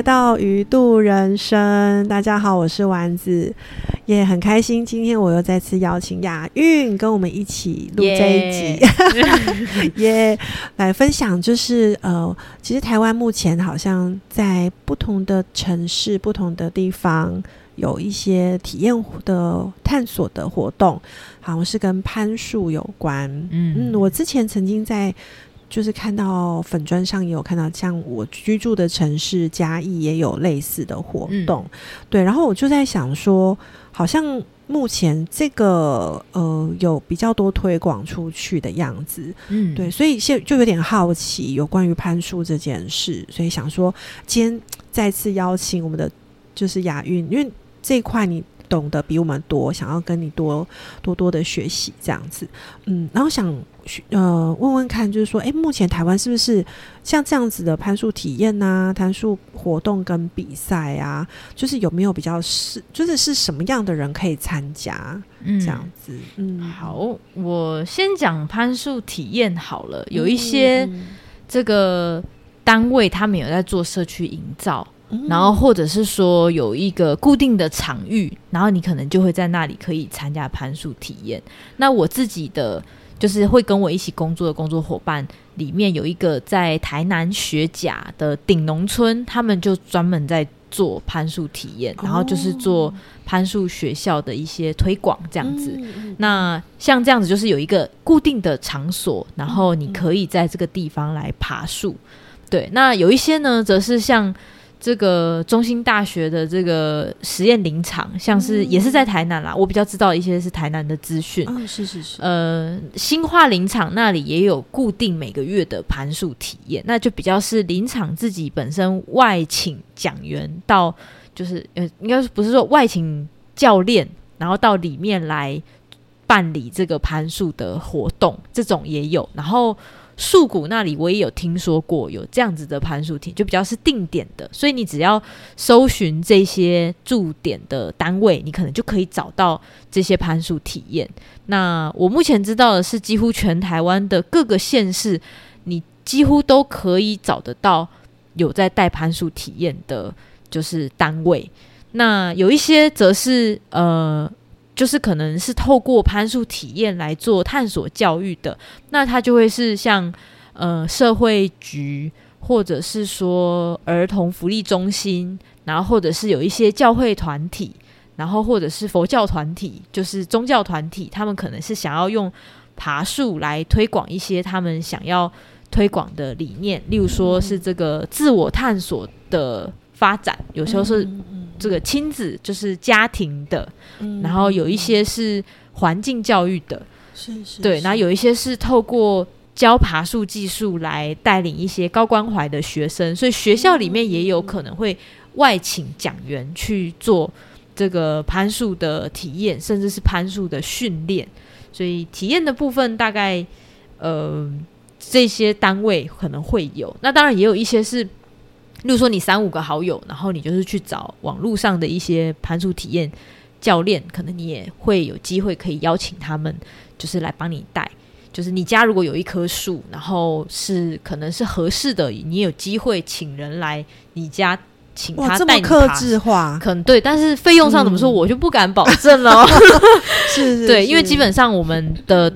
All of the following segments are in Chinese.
来到鱼度人生。大家好，我是丸子，也很开心，今天我又再次邀请亚运跟我们一起录这一集，也 来分享。就是呃，其实台湾目前好像在不同的城市、不同的地方有一些体验的探索的活动，好像是跟攀树有关。嗯嗯，我之前曾经在。就是看到粉砖上也有看到，像我居住的城市嘉义也有类似的活动，对。然后我就在想说，好像目前这个呃有比较多推广出去的样子，嗯，对。所以现就有点好奇有关于攀树这件事，所以想说今天再次邀请我们的就是雅韵，因为这一块你懂得比我们多，想要跟你多多多的学习这样子，嗯，然后想。呃，问问看，就是说，哎，目前台湾是不是像这样子的攀树体验呐、攀树活动跟比赛啊？就是有没有比较是，就是是什么样的人可以参加？嗯，这样子。嗯，好，我先讲攀树体验好了。有一些这个单位，他们有在做社区营造，然后或者是说有一个固定的场域，然后你可能就会在那里可以参加攀树体验。那我自己的。就是会跟我一起工作的工作伙伴里面有一个在台南学甲的顶农村，他们就专门在做攀树体验，然后就是做攀树学校的一些推广这样子。那像这样子，就是有一个固定的场所，然后你可以在这个地方来爬树。对，那有一些呢，则是像。这个中心大学的这个实验林场，像是也是在台南啦。我比较知道一些是台南的资讯。嗯，是是是。呃，新化林场那里也有固定每个月的盘数体验，那就比较是林场自己本身外请讲员到，就是呃，应该是不是说外请教练，然后到里面来办理这个盘数的活动，这种也有。然后。树谷那里我也有听说过有这样子的攀树亭，就比较是定点的，所以你只要搜寻这些驻点的单位，你可能就可以找到这些攀树体验。那我目前知道的是，几乎全台湾的各个县市，你几乎都可以找得到有在带攀树体验的，就是单位。那有一些则是呃。就是可能是透过攀树体验来做探索教育的，那它就会是像呃社会局，或者是说儿童福利中心，然后或者是有一些教会团体，然后或者是佛教团体，就是宗教团体，他们可能是想要用爬树来推广一些他们想要推广的理念，例如说是这个自我探索的发展，有时候是。这个亲子就是家庭的，然后有一些是环境教育的，是是，对，然后有一些是透过教爬树技术来带领一些高关怀的学生，所以学校里面也有可能会外请讲员去做这个攀树的体验，甚至是攀树的训练。所以体验的部分大概呃这些单位可能会有，那当然也有一些是。例如说，你三五个好友，然后你就是去找网络上的一些攀树体验教练，可能你也会有机会可以邀请他们，就是来帮你带。就是你家如果有一棵树，然后是可能是合适的，你有机会请人来你家，请他带你克制化，可能 对，但是费用上怎么说，我就不敢保证了。是，对，因为基本上我们的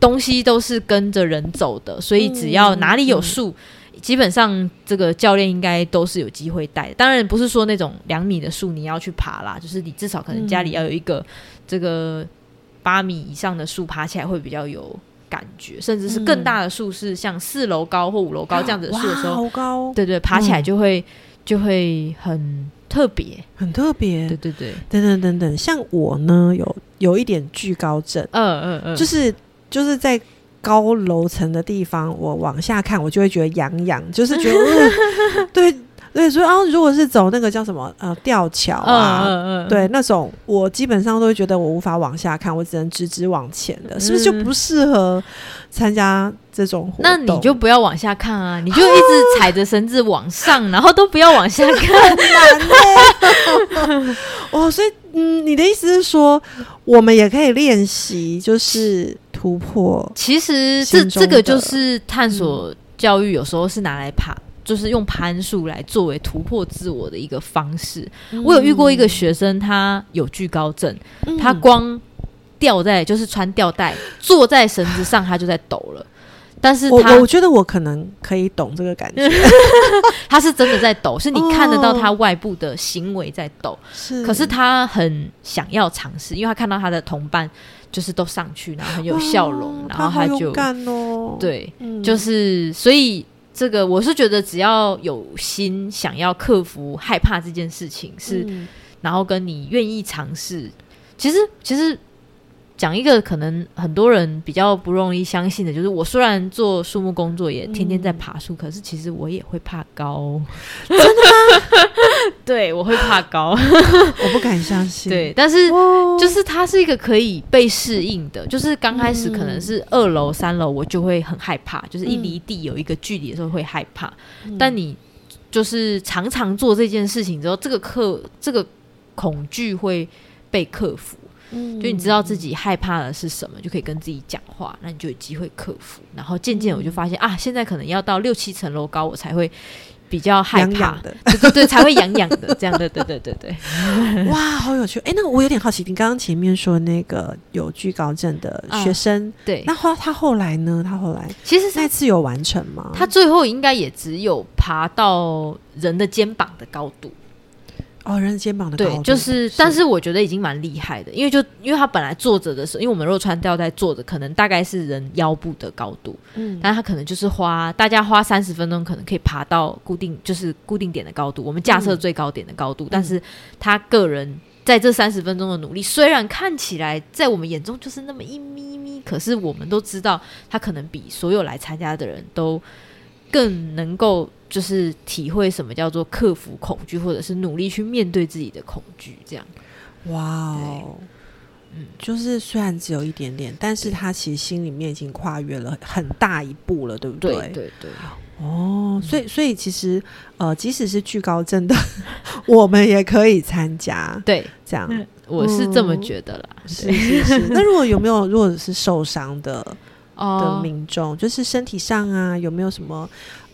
东西都是跟着人走的，所以只要哪里有树。基本上，这个教练应该都是有机会带。当然，不是说那种两米的树你要去爬啦，就是你至少可能家里要有一个这个八米以上的树，爬起来会比较有感觉。甚至是更大的树，是像四楼高或五楼高这样子的树的时候，好高，对对，爬起来就会就会很特别，很特别。对对对，等等等等，像我呢，有有一点惧高症，嗯嗯嗯，就是就是在。高楼层的地方，我往下看，我就会觉得痒痒，就是觉得 对对，所以啊，如果是走那个叫什么呃吊桥啊，对那种，我基本上都会觉得我无法往下看，我只能直直往前的，是不是就不适合参加这种活动？那你就不要往下看啊，你就一直踩着绳子往上，然后都不要往下看，难呢。哦，所以嗯，你的意思是说，我们也可以练习，就是。突破，其实这这个就是探索教育，有时候是拿来爬就是用攀树来作为突破自我的一个方式。我有遇过一个学生，他有惧高症，他光吊在就是穿吊带坐在绳子上，他就在抖了。但是我我觉得我可能可以懂这个感觉，他是真的在抖，是你看得到他外部的行为在抖，是。可是他很想要尝试，因为他看到他的同伴就是都上去，然后很有笑容，然后他就对，就是所以这个我是觉得只要有心想要克服害怕这件事情是，然后跟你愿意尝试，其实其实。讲一个可能很多人比较不容易相信的，就是我虽然做树木工作，也天天在爬树，可是其实我也会怕高。真的吗？对，我会怕高，我不敢相信。对，但是就是它是一个可以被适应的，就是刚开始可能是二楼、三楼，我就会很害怕，就是一离地有一个距离的时候会害怕。但你就是常常做这件事情之后，这个克这个恐惧会被克服。就你知道自己害怕的是什么，就可以跟自己讲话，那你就有机会克服。然后渐渐我就发现啊，现在可能要到六七层楼高，我才会比较害怕的，对对对，才会痒痒的这样的，对对对对。哇，好有趣！哎，那我有点好奇，你刚刚前面说那个有惧高症的学生，对，那后他后来呢？他后来其实那次有完成吗？他最后应该也只有爬到人的肩膀的高度。哦，人肩膀的对，就是，但是。我觉得已经蛮厉害的，因为就因为他本来坐着的时候，因为我们若穿吊带坐着，可能大概是人腰部的高度，嗯，但他可能就是花大家花三十分钟，可能可以爬到固定就是固定点的高度，我们架设最高点的高度，但是他个人在这三十分钟的努力，虽然看起来在我们眼中就是那么一咪咪，可是我们都知道他可能比所有来参加的人都更能够。就是体会什么叫做克服恐惧，或者是努力去面对自己的恐惧，这样。哇哦，嗯，就是虽然只有一点点，但是他其实心里面已经跨越了很大一步了，对不对？对对。哦，所以所以其实呃，即使是惧高症的，我们也可以参加。对，这样我是这么觉得啦。是是是。那如果有没有如果是受伤的的民众，就是身体上啊，有没有什么？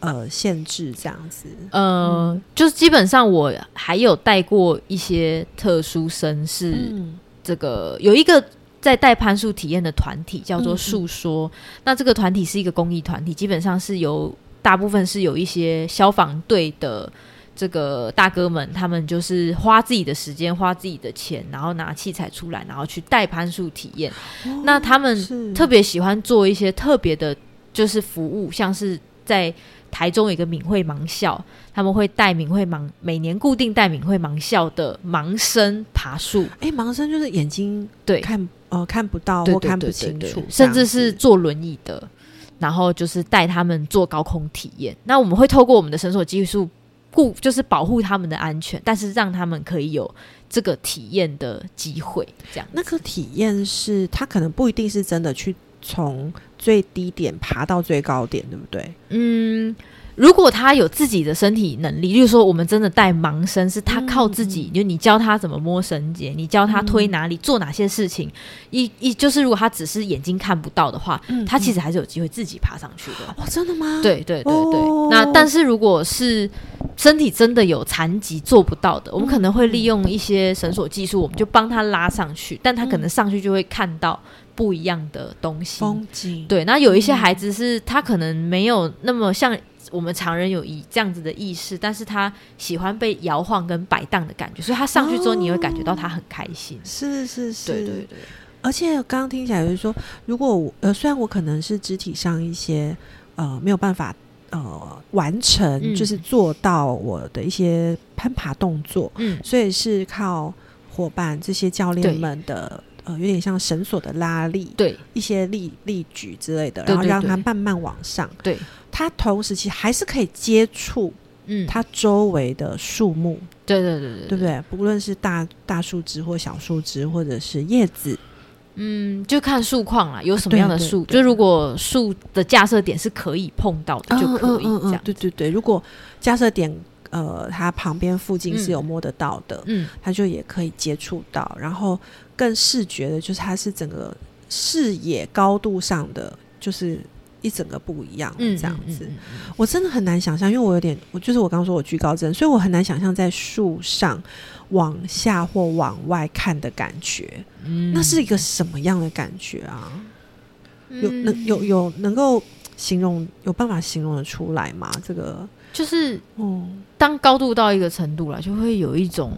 呃，限制这样子，呃，就是基本上我还有带过一些特殊生，是这个有一个在带攀树体验的团体叫做树说，那这个团体是一个公益团体，基本上是由大部分是有一些消防队的这个大哥们，他们就是花自己的时间，花自己的钱，然后拿器材出来，然后去带攀树体验。那他们特别喜欢做一些特别的，就是服务，像是在。台中有一个敏慧盲校，他们会带敏慧盲，每年固定带敏慧盲校的盲生爬树。哎，盲生就是眼睛对看呃看不到或看不清楚，甚至是坐轮椅的，然后就是带他们做高空体验。那我们会透过我们的绳索技术，顾就是保护他们的安全，但是让他们可以有这个体验的机会。这样，那个体验是他可能不一定是真的去从。最低点爬到最高点，对不对？嗯，如果他有自己的身体能力，就是说我们真的带盲生，是他靠自己，就你教他怎么摸绳结，你教他推哪里，做哪些事情，一一就是如果他只是眼睛看不到的话，他其实还是有机会自己爬上去的。哦，真的吗？对对对对。那但是如果是身体真的有残疾做不到的，我们可能会利用一些绳索技术，我们就帮他拉上去，但他可能上去就会看到。不一样的东西，风景对。那有一些孩子是他可能没有那么像我们常人有以这样子的意识，但是他喜欢被摇晃跟摆荡的感觉，所以他上去之后你会感觉到他很开心。是是是，对对对。而且刚刚听起来就是说，如果我呃虽然我可能是肢体上一些呃没有办法呃完成，就是做到我的一些攀爬动作，嗯，所以是靠伙伴这些教练们的。呃，有点像绳索的拉力，对一些力力举之类的，然后让它慢慢往上。对，它同时其实还是可以接触，嗯，它周围的树木。对对对对，对不对？不论是大大树枝或小树枝，或者是叶子，嗯，就看树况啦，有什么样的树。就如果树的架设点是可以碰到的，就可以这样。对对对，如果架设点。呃，它旁边附近是有摸得到的，嗯，它就也可以接触到，然后更视觉的，就是它是整个视野高度上的，就是一整个不一样，这样子。嗯我真的很难想象，因为我有点，我就是我刚刚说我居高症，所以我很难想象在树上往下或往外看的感觉，嗯那是一个什么样的感觉啊？有嗯能有有能够形容有办法形容的出来吗？这个，就是哦，当高度到一个程度了，就会有一种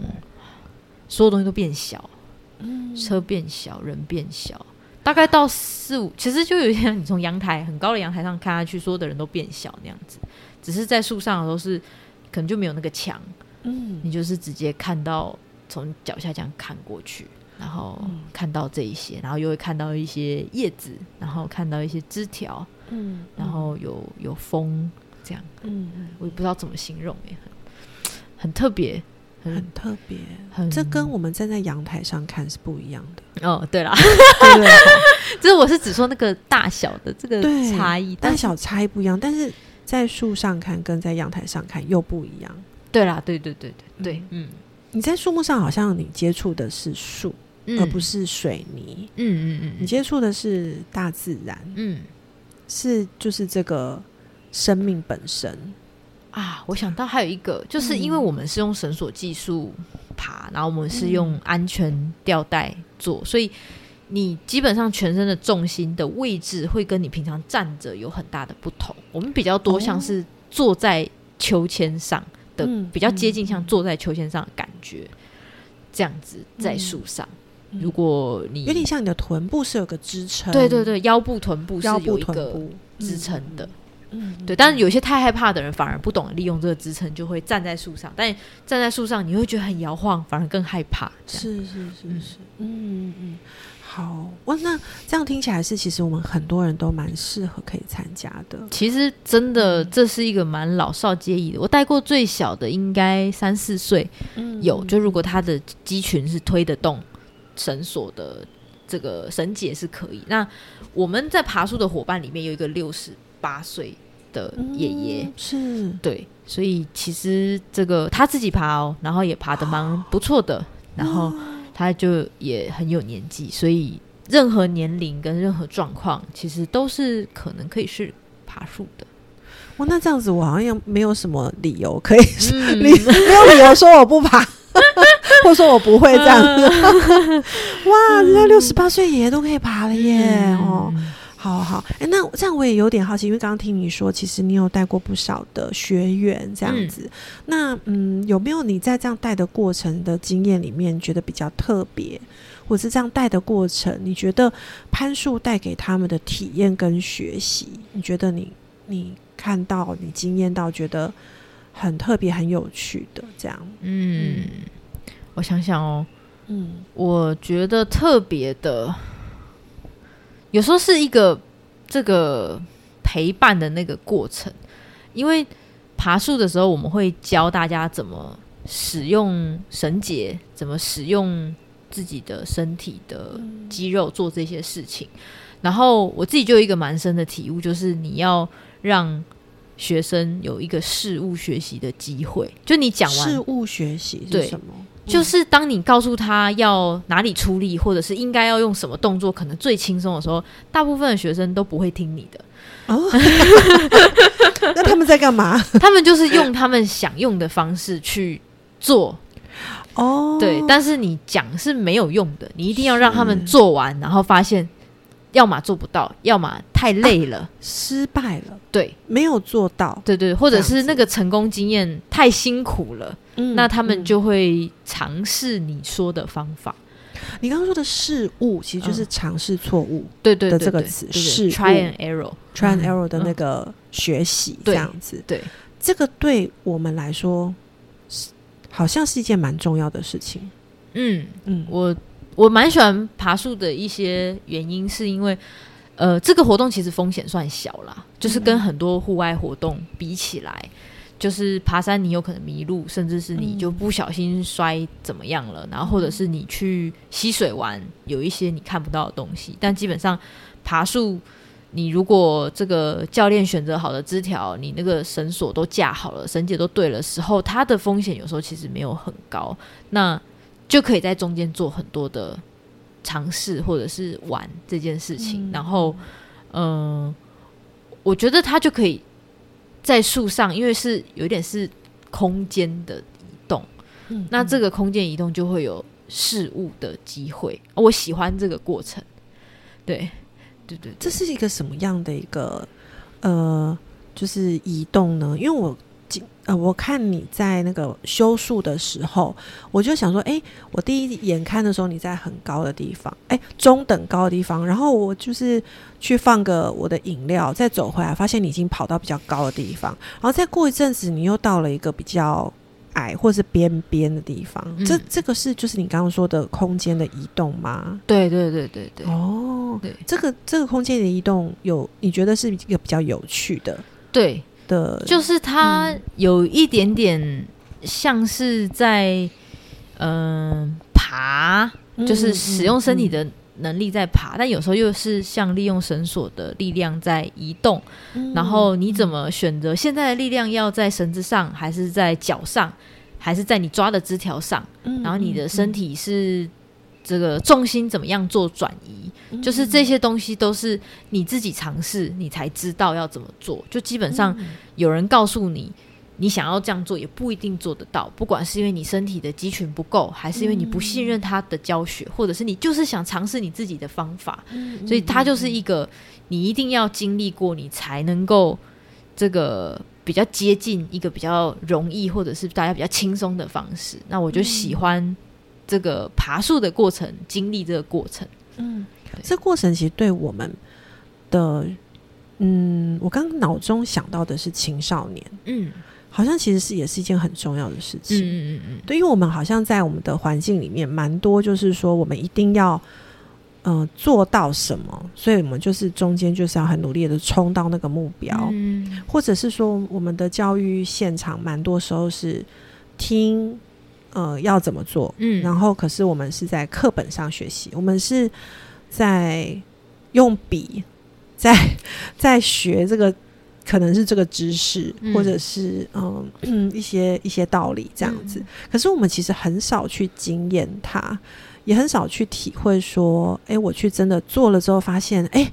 所有东西都变小，嗯车变小，人变小。大概到四五，其实就有点像你从阳台很高的阳台上看下去，所有的人都变小那样子。只是在树上的时候是可能就没有那个墙，嗯。你就是直接看到从脚下这样看过去，然后嗯。看到这一些，然后又会看到一些叶子，然后看到一些枝条，嗯然后有有风，这样。嗯嗯我也不知道怎么形容耶，很很特别，很很特别，很这跟我们站在阳台上看是不一样的，哦，对了，对对？就是我是只说那个大小的这个差异，大小差异不一样，但是在树上看跟在阳台上看又不一样。对啦，对对对对对，嗯。你在树木上好像你接触的是树，嗯，而不是水泥，嗯嗯嗯你接触的是大自然，嗯。是就是这个生命本身。啊，我想到还有一个，就是因为嗯我们是用绳索技术爬，然后我们是用安全吊带做，所以你基本上全身的重心的位置会跟你平常站着有很大的不同。我们比较多像是坐在秋千上的，嗯比较接近像坐在秋千上的感觉，这样子在树上。嗯如果你有点像你的臀部是有个支撑，对对对，腰部、臀部是腰部、有一个臀部支撑的。，嗯，嗯对，但是有些太害怕的人反而不懂得利用这个支撑，就会站在树上。但站在树上，你会觉得很摇晃，反而更害怕。是是是嗯是，嗯嗯嗯，好，哇，那这样听起来是，其实我们很多人都蛮适合可以参加的，其实真的这是一个蛮老少皆宜的。我带过最小的应该三四岁嗯有，就如果他的肌群是推得动绳索的这个绳结是可以。那我们在爬树的伙伴里面有一个六十八岁的爷爷，嗯是对，所以其实这个他自己爬哦，然后也爬得蛮不错的，然后他就也很有年纪，所以任何年龄跟任何状况，其实都是可能可以是爬树的。哇，那这样子我好像没有什么理由可以嗯 理没有理由说我不爬，或说我不会这样子。哇，人家六十八岁爷爷都可以爬了耶！哦，嗯好好，哎、那这样我也有点好奇，因为刚刚听你说，其实你有带过不少的学员这样子。那嗯，有没有你在这样带的过程的经验里面，觉得比较特别，或是这样带的过程，你觉得攀树带给他们的体验跟学习，你觉得你你看到、你经验到，觉得很特别、很有趣的这样？嗯，我想想哦，嗯我觉得特别的，有时候是一个这个陪伴的那个过程，因为爬树的时候，我们会教大家怎么使用绳结，怎么使用自己的身体的肌肉做这些事情。然后我自己就有一个蛮深的体悟，就是你要让学生有一个事物学习的机会，就你讲完事物学习是对什么？就是当你告诉他要哪里出力，或者是应该要用什么动作，可能最轻松的时候，大部分的学生都不会听你的，哦，那他们在干嘛？他们就是用他们想用的方式去做，哦，对。但是你讲是没有用的，你一定要让他们做完，然后发现，要么做不到，要么太累了，失败了，对。没有做到，对对，或者是那个成功经验太辛苦了，嗯那他们嗯。就会尝试你说的方法。你刚刚说的事物，其实就是尝试错误、对对的对对这个词对对事 try 物 and error。try and 嗯 error 的那嗯。个学习，这对样子，对，这个对我们来说是好像是一件蛮重要的事情。嗯，嗯，我我蛮喜欢爬树的一些原因，是因为呃，这个活动其实风险算小啦，就是跟很多户外活动比起来，就是爬山你有可能迷路，甚至是你就不小心摔怎么样了，然后或者是你去溪水玩，有一些你看不到的东西，但基本上爬树。你如果这个教练选择好的枝条，你那个绳索都架好了，绳结都对了时候，它的风险有时候其实没有很高。那就可以在中间做很多的尝试，或者是玩这件事情。嗯然后，嗯、我觉得他就可以在树上，因为是有点是空间的移动，嗯那这个空间移动就会有事物的机会。我喜欢这个过程，对，对对，这是一个什么样的一个呃，就是移动呢？因为我今呃，我看你在那个修树的时候，我就想说，哎、我第一眼看的时候你在很高的地方，哎、中等高的地方，然后我就是去放个我的饮料，再走回来，发现你已经跑到比较高的地方，然后再过一阵子，你又到了一个比较。矮或是边边的地方，嗯这这个是就是你刚刚说的空间的移动吗？对对对对对哦，对这个这个空间的移动有，你觉得是一个比较有趣的对，的，就是它有一点点像是在嗯、爬，就是使用身体，的能力在爬，但有时候又是像利用绳索的力量在移动。嗯然后你怎么选择现在的力量要在绳子上，还是在脚上，还是在你抓的枝条上？嗯然后你的身体是这个重心怎么样做转移？嗯就是这些东西都是你自己尝试，你才知道要怎么做。就基本上有人告诉你。你想要这样做也不一定做得到，不管是因为你身体的肌群不够，还是因为你不信任他的教学，或者是你就是想尝试你自己的方法，嗯所以它就是一个你一定要经历过，你才能够这个比较接近一个比较容易或者是大家比较轻松的方式。那我就喜欢这个爬树的过程，经历这个过程。嗯，这过程其实对我们的，嗯，我刚刚脑中想到的是青少年，嗯好像其实是也是一件很重要的事嗯情。嗯嗯嗯，对，因为我们好像在我们的环境里面蛮多，就是说我们一定要。呃，做到什么？所以我们就是中间就是要很努力的冲到那个目标，嗯或者是说我们的教育现场蛮多时候是听呃要怎么做，嗯然后可是我们是在课本上学习，我们是在用笔在在学这个。可能是这个知识，嗯或者是嗯一些一些道理这样嗯子。可是我们其实很少去经验它，也很少去体会说，哎、我去真的做了之后，发现，哎、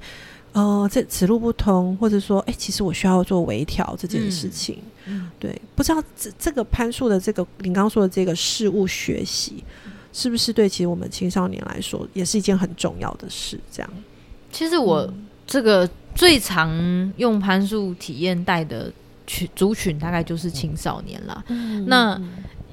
呃，这此路不通，或者说，哎、其实我需要做微调这件事情。嗯对，不知道这这个攀树的这个您刚刚说的这个事物学习，是不是对其实我们青少年来说也是一件很重要的事？这样，其实我这个最常用攀树体验带的群族群，大概就是青少年啦。那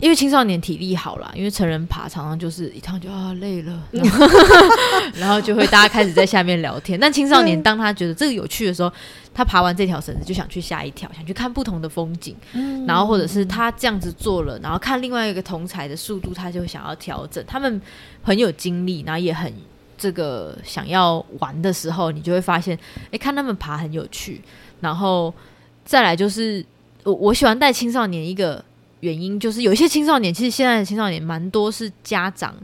因为青少年体力好啦，因为成人爬常常就是一趟就啊累了，然后 然后就会大家开始在下面聊天。但青少年当他觉得这个有趣的时候，他爬完这条绳子就想去下一条，想去看不同的风景，嗯然后或者是他这样子做了，然后看另外一个同才的速度，他就想要调整。他们很有精力，然后也很这个想要玩的时候，你就会发现，哎，看他们爬很有趣。然后再来就是，我我喜欢带青少年一个原因，就是有一些青少年，其实现在的青少年蛮多是家长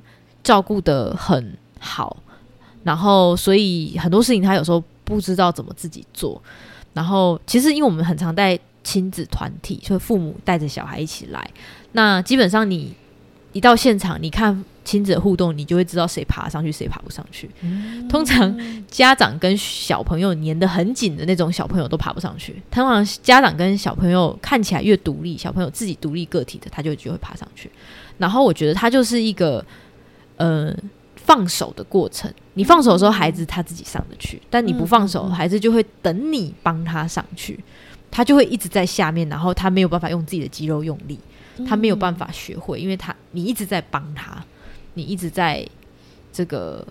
照顾的很好，然后所以很多事情他有时候不知道怎么自己做。然后其实因为我们很常带亲子团体，所以父母带着小孩一起来，那基本上你一到现场，你看亲子互动，你就会知道谁爬上去，谁爬不上去。通常家长跟小朋友粘得很紧的那种小朋友都爬不上去。通常家长跟小朋友看起来越独立，小朋友自己独立个体的，他就就会爬上去。然后我觉得他就是一个呃放手的过程。你放手的时候，孩子他自己上得去；但你不放手，孩子就会等你帮他上去，他就会一直在下面，然后他没有办法用自己的肌肉用力，他没有办法学会，因为他你一直在帮他，你一直在这个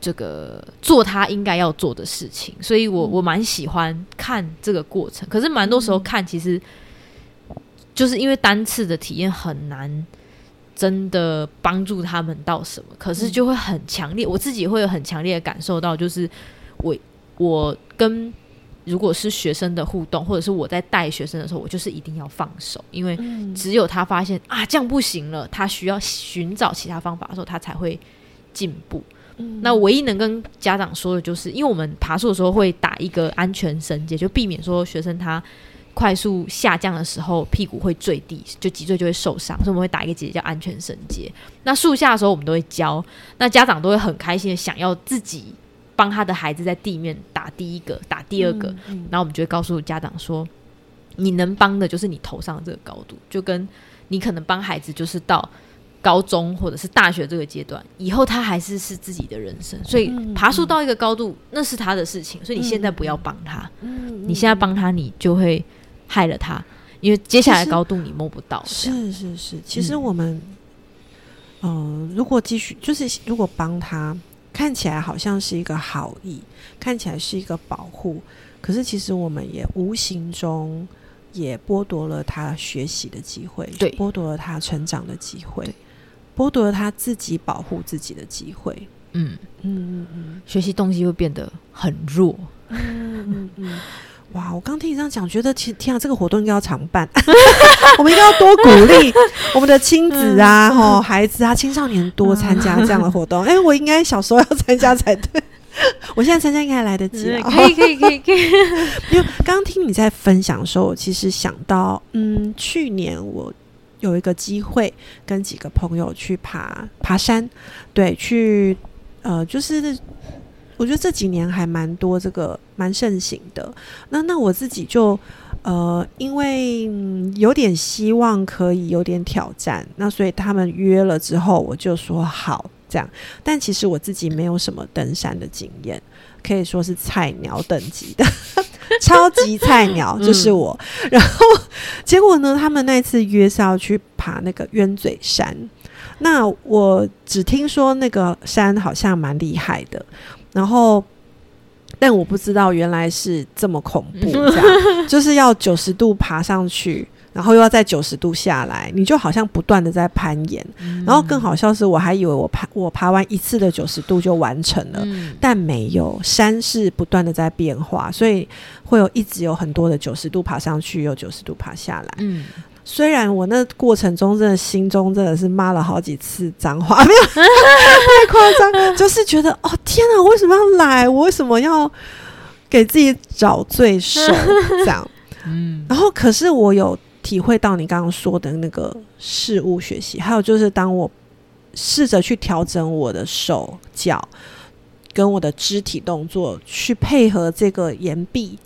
这个做他应该要做的事情，所以我我蛮喜欢看这个过程。可是蛮多时候看，其实就是因为单次的体验很难真的帮助他们到什么，可是就会很强烈，我自己会有很强烈的感受到，就是我我跟如果是学生的互动，或者是我在带学生的时候，我就是一定要放手，因为只有他发现啊这样不行了，他需要寻找其他方法的时候，他才会进步。那唯一能跟家长说的就是，因为我们爬树的时候会打一个安全绳结，就避免说学生他快速下降的时候屁股会坠地，就脊椎就会受伤，所以我们会打一个结叫安全绳结。那树下的时候我们都会教，那家长都会很开心的想要自己帮他的孩子在地面打打第一个，打第二个，嗯嗯。然后我们就会告诉家长说，你能帮的就是你头上这个高度，就跟你可能帮孩子就是到高中或者是大学这个阶段，以后他还是是自己的人生，所以嗯爬树到一个高度那是他的事情，所以你现在不要帮他，嗯你现在帮他，你就会害了他，因为接下来高度你摸不到，是是是，其实嗯。我们，呃，如果继续就是如果帮他，看起来好像是一个好意，看起来是一个保护，可是其实我们也无形中也剥夺了他学习的机会，对剥夺了他成长的机会对，剥夺了他自己保护自己的机会。嗯，嗯嗯嗯学习动机会变得很弱，嗯嗯嗯嗯。哇！我刚听你这样讲，觉得其天啊，这个活动应该要常办。我们应该要多鼓励 我们的亲子啊、吼孩子啊、青少年多参加这样的活动。哎、我应该小时候要参加才对。我现在参加应该还来得及啊。可以可以可以可以，因为刚刚听你在分享的时候，我其实想到，嗯，去年我有一个机会跟几个朋友去爬爬山，对，去呃，就是我觉得这几年还蛮多这个蛮盛行的。那那我自己就呃，因为、嗯有点希望可以有点挑战，那所以他们约了之后，我就说好这样。但其实我自己没有什么登山的经验，可以说是菜鸟等级的。超级菜鸟就是我，然后结果呢？他们那次约是要去爬那个鸢嘴山，那我只听说那个山好像蛮厉害的，然后但我不知道原来是这么恐怖，这样。就是要九十度爬上去，然后又要再九十度下来，你就好像不断的在攀岩。然后更好笑是，我还以为我爬我爬完一次的九十度就完成了，嗯。但没有，山是不断的在变化，所以会有一直有很多的九十度爬上去，有九十度爬下来。嗯，虽然我那过程中真的心中真的是骂了好几次脏话，没有 太夸张，就是觉得哦天啊，我为什么要来？我为什么要给自己找罪受？这样，嗯然后可是我有体会到你刚刚说的那个事物学习，还有就是当我试着去调整我的手脚跟我的肢体动作，去配合这个岩壁，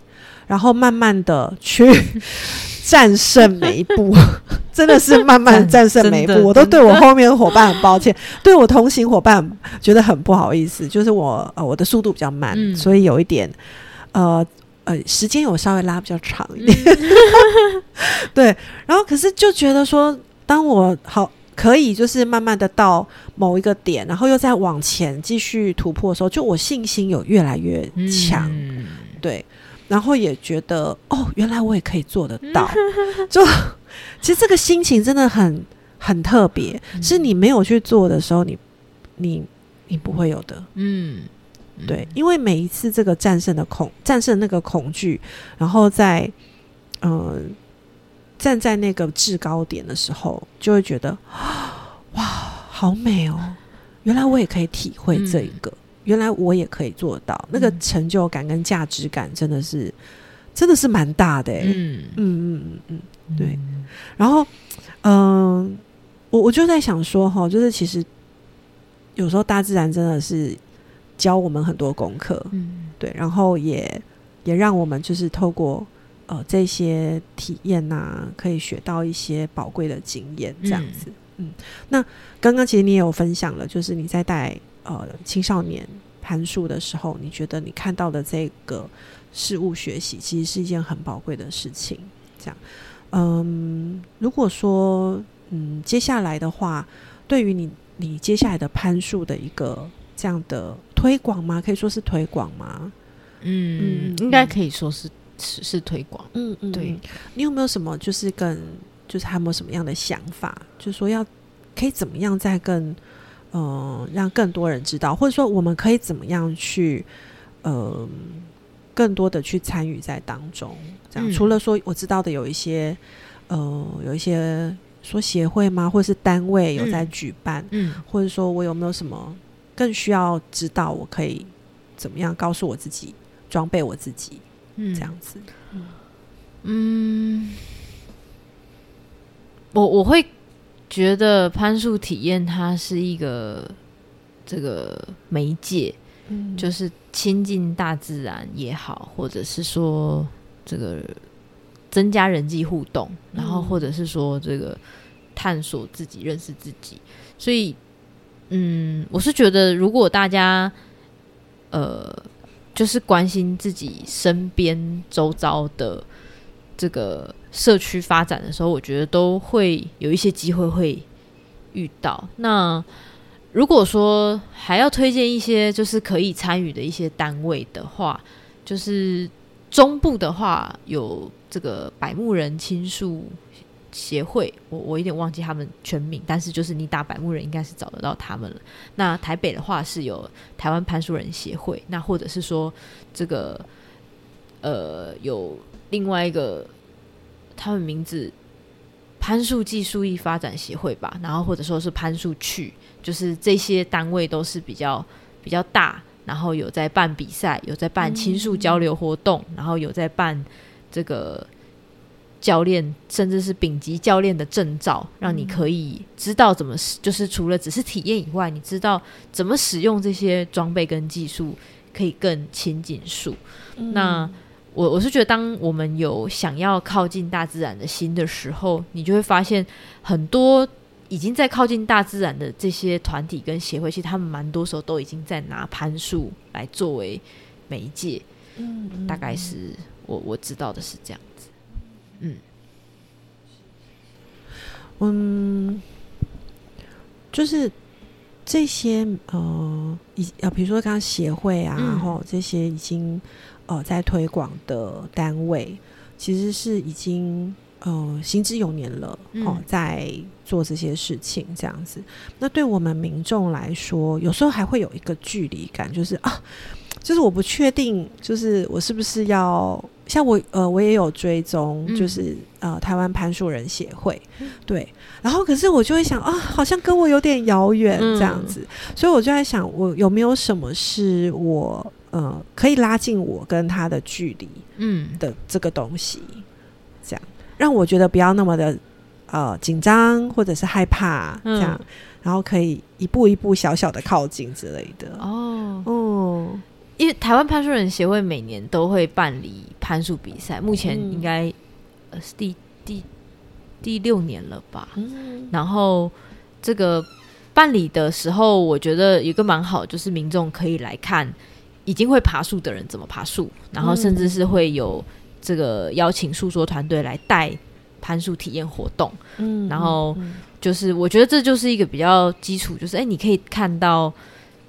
然后慢慢 的去 战胜每一步，真的是慢慢战胜每一步。我都对我后面的伙伴很抱歉，对我同行伙伴觉得很不好意思，就是我呃我的速度比较慢，嗯。所以有一点呃。呃，时间有稍微拉比较长一点，对，然后可是就觉得说，当我好可以就是慢慢的到某一个点，然后又再往前继续突破的时候，就我信心有越来越强，嗯。对，然后也觉得哦，原来我也可以做得到，就其实这个心情真的很很特别，是你没有去做的时候，你你你不会有的，嗯，对，因为每一次这个战胜的恐战胜那个恐惧，然后在嗯、呃站在那个制高点的时候，就会觉得 哇，好美哦！原来我也可以体会这一个，原来我也可以做到，那个嗯成就感跟价值感真的是真的是蛮大的哎、嗯。嗯嗯嗯嗯，对。然后嗯、我我就在想说哈，就是其实有时候大自然真的是教我们很多功课，嗯。对，然后也也让我们就是透过呃这些体验呐、可以学到一些宝贵的经验，这样子。嗯那刚刚其实你也有分享了，就是你在带呃青少年攀树的时候，你觉得你看到的这个事物学习，其实是一件很宝贵的事情。这样，嗯，如果说嗯接下来的话，对于你你接下来的攀树的一个这样的推广吗？可以说是推广吗？嗯嗯，应该可以说是是是推广。嗯嗯对嗯你有没有什么就是更就是还有没有什么样的想法？就是说要可以怎么样再更呃让更多人知道，或者说我们可以怎么样去呃更多的去参与在当中？这样、嗯除了说我知道的有一些呃有一些说协会吗，或者是单位有在嗯举办，嗯或者说我有没有什么更需要知道？我可以怎么样告诉我自己，装备我自己嗯这样子？嗯，我我会觉得攀树体验它是一个这个媒介，嗯就是亲近大自然也好，或者是说这个增加人际互动，然后嗯或者是说这个探索自己、认识自己。所以，嗯，我是觉得如果大家呃，就是关心自己身边周遭的这个社区发展的时候，我觉得都会有一些机会会遇到。那如果说还要推荐一些就是可以参与的一些单位的话，就是中部的话有这个百慕人亲属协会，我我有点忘记他们全名，但是就是你打百慕人应该是找得到他们了。那台北的话是有台湾攀树人协会，那或者是说这个呃有另外一个他们名字攀树技术艺发展协会吧，然后或者说是攀树去，就是这些单位都是比较比较大，然后有在办比赛，有在办亲树交流活动，然后有在办这个教练，甚至是丙级教练的证照，让你可以知道怎么使，就是除了只是体验以外，你知道怎么使用这些装备跟技术，可以更亲近树。那我我是觉得，当我们有想要靠近大自然的心的时候，你就会发现很多已经在靠近大自然的这些团体跟协会，其实他们蛮多时候都已经在拿攀树来作为媒介。嗯大概是我我知道的是这样子。嗯，嗯就是这些呃，以啊，比如说刚刚协会啊，嗯然后这些已经呃在推广的单位，其实是已经呃行之有年了，嗯哦，在做这些事情这样子。那对我们民众来说，有时候还会有一个距离感，就是啊，就是我不确定，就是我是不是要像我呃，我也有追踪，嗯就是、呃台湾攀树人协会，对，然后可是我就会想啊，好像跟我有点遥远嗯这样子，所以我就在想，我有没有什么是我呃可以拉近我跟他的距离嗯。的这个东西，这样让我觉得不要那么的呃紧张或者是害怕嗯。这样，然后可以一步一步小小的靠近之类的。哦，哦，因为台湾攀树人协会每年都会办理攀树比赛，目前嗯应该、呃是第第第六年了吧。嗯。然后这个办理的时候，我觉得有一个蛮好，就是民众可以来看已经会爬树的人怎么爬树，然后甚至是会有这个邀请树说团队来带攀树体验活动。嗯然后嗯就是我觉得这就是一个比较基础，就是哎，你可以看到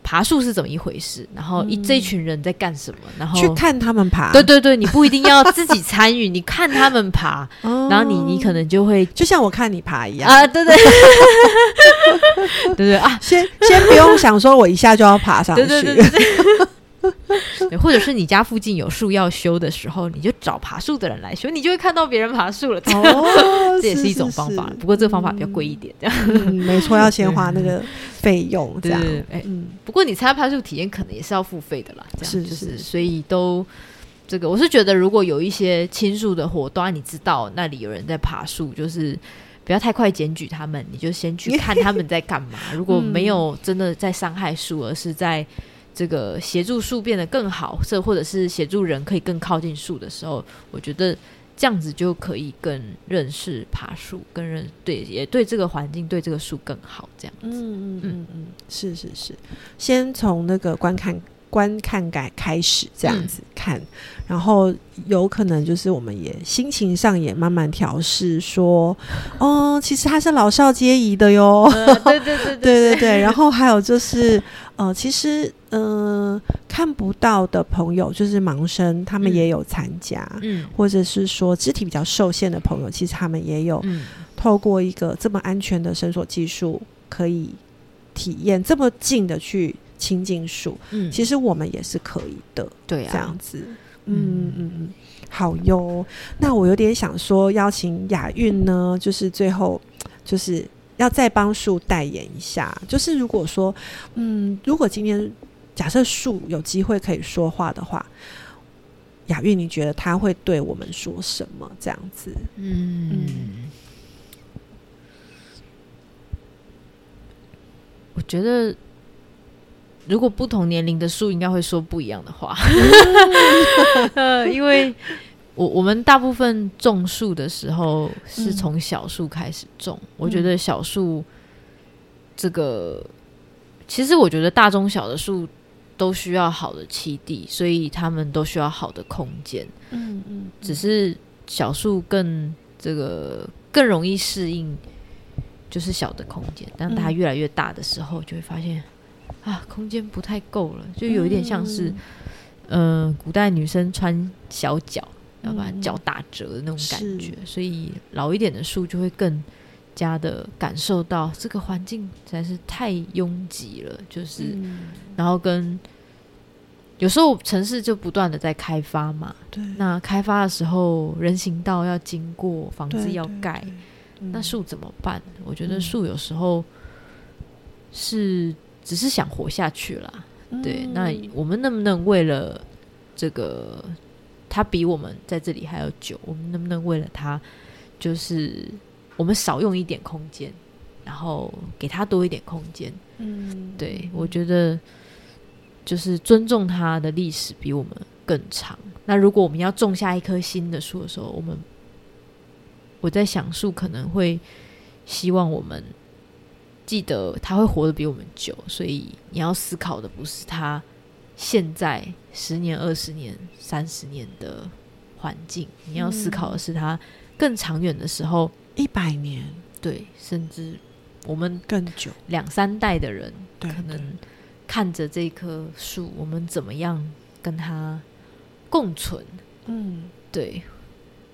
爬树是怎么一回事，然后一、嗯这一群人在干什么，然后去看他们爬，对对对，你不一定要自己参与，你看他们爬，哦，然后你你可能就会就像我看你爬一样。啊，对对 对对啊，先先不用想说，我一下就要爬上去。对对对对 对。或者是你家附近有树要修的时候，你就找爬树的人来修，你就会看到别人爬树了。哦，这也是一种方法，不过这个方法比较贵一点。这样，嗯，没错，要先花那个费用，这样。哎，嗯，不过你参加攀树体验可能也是要付费的啦。这样是就是是，所以都这个，我是觉得如果有一些亲属的活动，啊你知道那里有人在爬树，就是。不要太快检举他们，你就先去看他们在干嘛。如果没有真的在伤害树，而是在这个协助树变得更好，这或者是协助人可以更靠近树的时候，我觉得这样子就可以更认识爬树，跟人对也对这个环境对这个树更好。这样子，嗯嗯嗯嗯，是是是，先从那个观看观看感开始这样子看，然后有可能就是我们也心情上也慢慢调试，说，哦，其实他是老少皆宜的哟。呃对对对对 对。对，然后还有就是，呃，其实呃看不到的朋友，就是盲生，他们嗯。也有参加，嗯。或者是说肢体比较受限的朋友，其实他们也有嗯。透过一个这么安全的绳索技术，可以体验这么近的去亲近树。嗯，其实我们也是可以的，对啊这样，子。嗯嗯嗯，好哟。那我有点想说，邀请雅韵呢，就是最后就是要再帮树代言一下。就是如果说，嗯，如果今天假设树有机会可以说话的话，雅韵，你觉得他会对我们说什么？这样子？嗯，我觉得如果不同年龄的树，应该会说不一样的话。呃，因为我我们大部分种树的时候是从小树开始种，我觉得小树这个，其实我觉得大中小的树都需要好的栖地，所以他们都需要好的空间。嗯嗯，只是小树更这个更容易适应，就是小的空间。当它越来越大的时候，就会发现。啊，空间不太够了，就有一点像是，呃，古代女生穿小脚，要把脚打折的那种感觉。所以老一点的树就会更加的感受到这个环境实在是太拥挤了，就是，然后跟有时候城市就不断的在开发嘛，对，那开发的时候人行道要经过，房子要盖，那树怎么办？我觉得树有时候是。只是想活下去啦。对。那我们能不能为了这个，他比我们在这里还要久，我们能不能为了他，就是我们少用一点空间，然后给他多一点空间？嗯，对，我觉得就是尊重他的历史比我们更长。那如果我们要种下一棵新的树的时候，我们我在想树可能会希望我们。记得他会活得比我们久，所以你要思考的不是他现在十年、二十年、三十年的环境，你要思考的是他更长远的时候，一百年，对，甚至我们更久两三代的人，可能看着这棵树，我们怎么样跟它共存？嗯，对，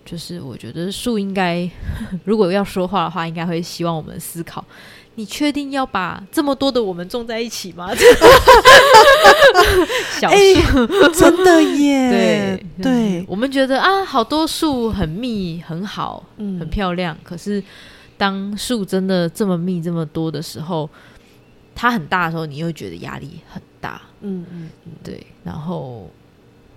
就是我觉得树应该，如果要说话的话，应该会希望我们思考。你确定要把这么多的我们种在一起吗？小树真的耶，对对，我们觉得啊，好多树很密很好，很漂亮。可是当树真的这么密这么多的时候，它很大的时候，你又觉得压力很大。嗯嗯，对。然后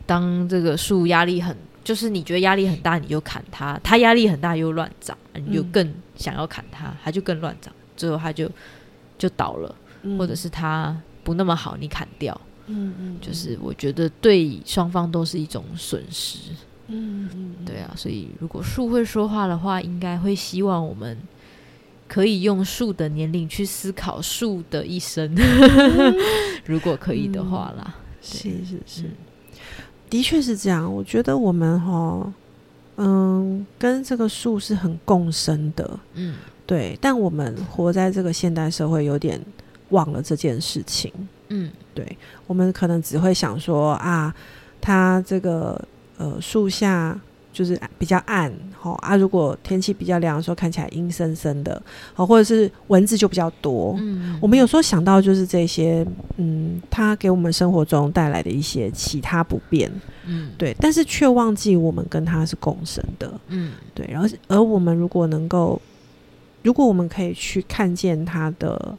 当这个树压力很，就是你觉得压力很大，你就砍它；它压力很大又乱长，你就更想要砍它，它就更乱长。最后他就就倒了，或者是他不那么好，你砍掉，嗯嗯，就是我觉得对双方都是一种损失，嗯嗯，对啊，所以如果树会说话的话，应该会希望我们可以用树的年龄去思考树的一生，如果可以的话啦，是是是，的确是这样。我觉得我们哈，嗯，跟这个树是很共生的，嗯。对，但我们活在这个现代社会，有点忘了这件事情。嗯，对，我们可能只会想说啊，它这个呃树下就是比较暗，好啊，如果天气比较凉的时候，看起来阴森森的，好，或者是蚊子就比较多。嗯，我们有时候想到就是这些，嗯，它给我们生活中带来的一些其他不便。嗯，对，但是却忘记我们跟它是共生的。嗯，对，然后而我们如果能够。如果我们可以去看见它的，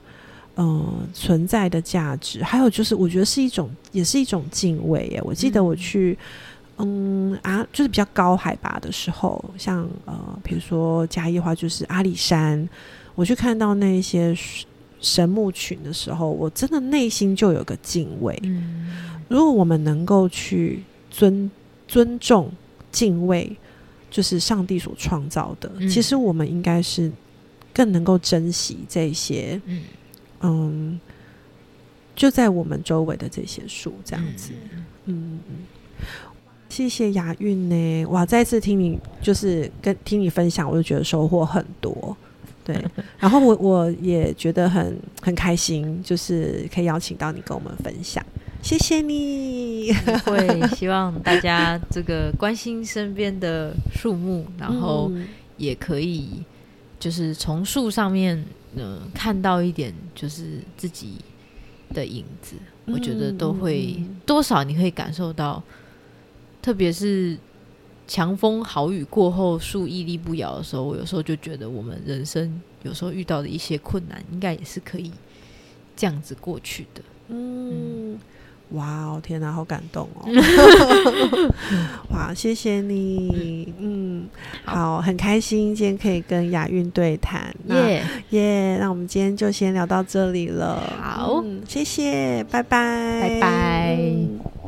呃，存在的价值，还有就是，我觉得是一种，也是一种敬畏耶。我记得我去，嗯啊，就是比较高海拔的时候，像呃，比如说嘉义话，就是阿里山，我去看到那些神木群的时候，我真的内心就有个敬畏。嗯，如果我们能够去尊尊重、敬畏，就是上帝所创造的，其实我们应该是。更能够珍惜这些，嗯。嗯，就在我们周围的这些树，这样子，嗯嗯，谢谢雅韵呢，哇，再次听你就是跟听你分享，我就觉得收获很多，对，然后我我也觉得很很开心，就是可以邀请到你跟我们分享，谢谢你，会希望大家这个关心身边的树木，然后 也可以。就是从树上面，嗯，看到一点就是自己的影子，我觉得都会多少你可以感受到，特别是强风豪雨过后，树屹立不摇的时候，我有时候就觉得我们人生有时候遇到的一些困难，应该也是可以这样子过去的。嗯，哇哦，天哪，好感动哦！哇，谢谢你，嗯，好，很开心今天可以跟雅韵对谈，耶。耶，那我们今天就先聊到这里了，好，嗯谢谢，拜拜，拜拜。